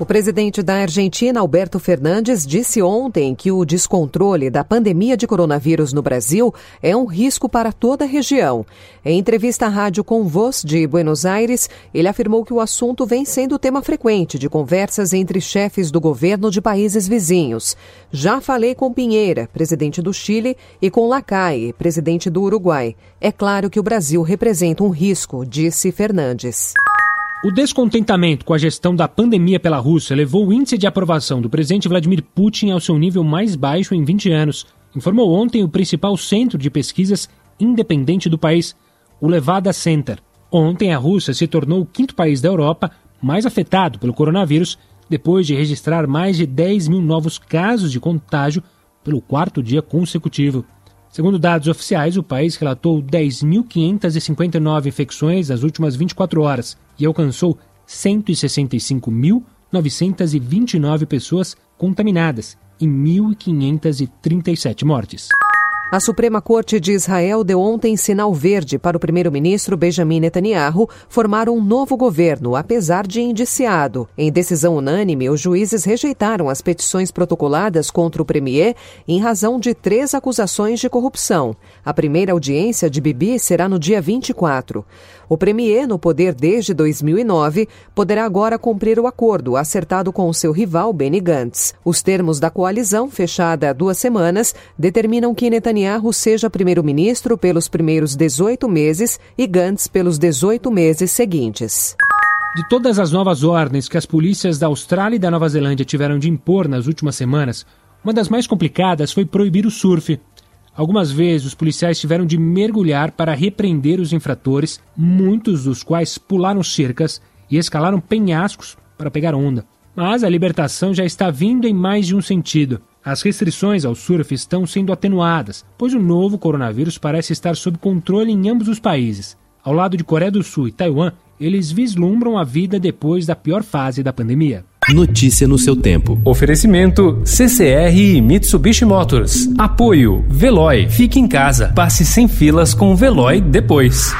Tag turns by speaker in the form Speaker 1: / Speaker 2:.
Speaker 1: O presidente da Argentina, Alberto Fernandes, disse ontem que o descontrole da pandemia de coronavírus no Brasil é um risco para toda a região. Em entrevista à Rádio Com Voz de Buenos Aires, ele afirmou que o assunto vem sendo tema frequente de conversas entre chefes do governo de países vizinhos. Já falei com Pinheira, presidente do Chile, e com Lacaille, presidente do Uruguai. É claro que o Brasil representa um risco, disse Fernandes.
Speaker 2: O descontentamento com a gestão da pandemia pela Rússia levou o índice de aprovação do presidente Vladimir Putin ao seu nível mais baixo em 20 anos, informou ontem o principal centro de pesquisas independente do país, o Levada Center. Ontem, a Rússia se tornou o quinto país da Europa mais afetado pelo coronavírus, depois de registrar mais de 10 mil novos casos de contágio pelo quarto dia consecutivo. Segundo dados oficiais, o país relatou 10.559 infecções nas últimas 24 horas e alcançou 165.929 pessoas contaminadas e 1.537 mortes.
Speaker 1: A Suprema Corte de Israel deu ontem sinal verde para o primeiro-ministro Benjamin Netanyahu formar um novo governo, apesar de indiciado. Em decisão unânime, os juízes rejeitaram as petições protocoladas contra o premier em razão de três acusações de corrupção. A primeira audiência de Bibi será no dia 24. O premier, no poder desde 2009, poderá agora cumprir o acordo acertado com o seu rival Benny Gantz. Os termos da coalizão, fechada há duas semanas, determinam que Netanyahu seja primeiro-ministro pelos primeiros 18 meses e Gantz pelos 18 meses seguintes.
Speaker 2: De todas as novas ordens que as polícias da Austrália e da Nova Zelândia tiveram de impor nas últimas semanas, uma das mais complicadas foi proibir o surf. Algumas vezes os policiais tiveram de mergulhar para repreender os infratores, muitos dos quais pularam cercas e escalaram penhascos para pegar onda. Mas a libertação já está vindo em mais de um sentido. As restrições ao surf estão sendo atenuadas, pois o novo coronavírus parece estar sob controle em ambos os países. Ao lado de Coreia do Sul e Taiwan, eles vislumbram a vida depois da pior fase da pandemia.
Speaker 3: Notícia no seu tempo.
Speaker 4: Oferecimento CCR e Mitsubishi Motors. Apoio Veloy. Fique em casa. Passe sem filas com o Veloy depois.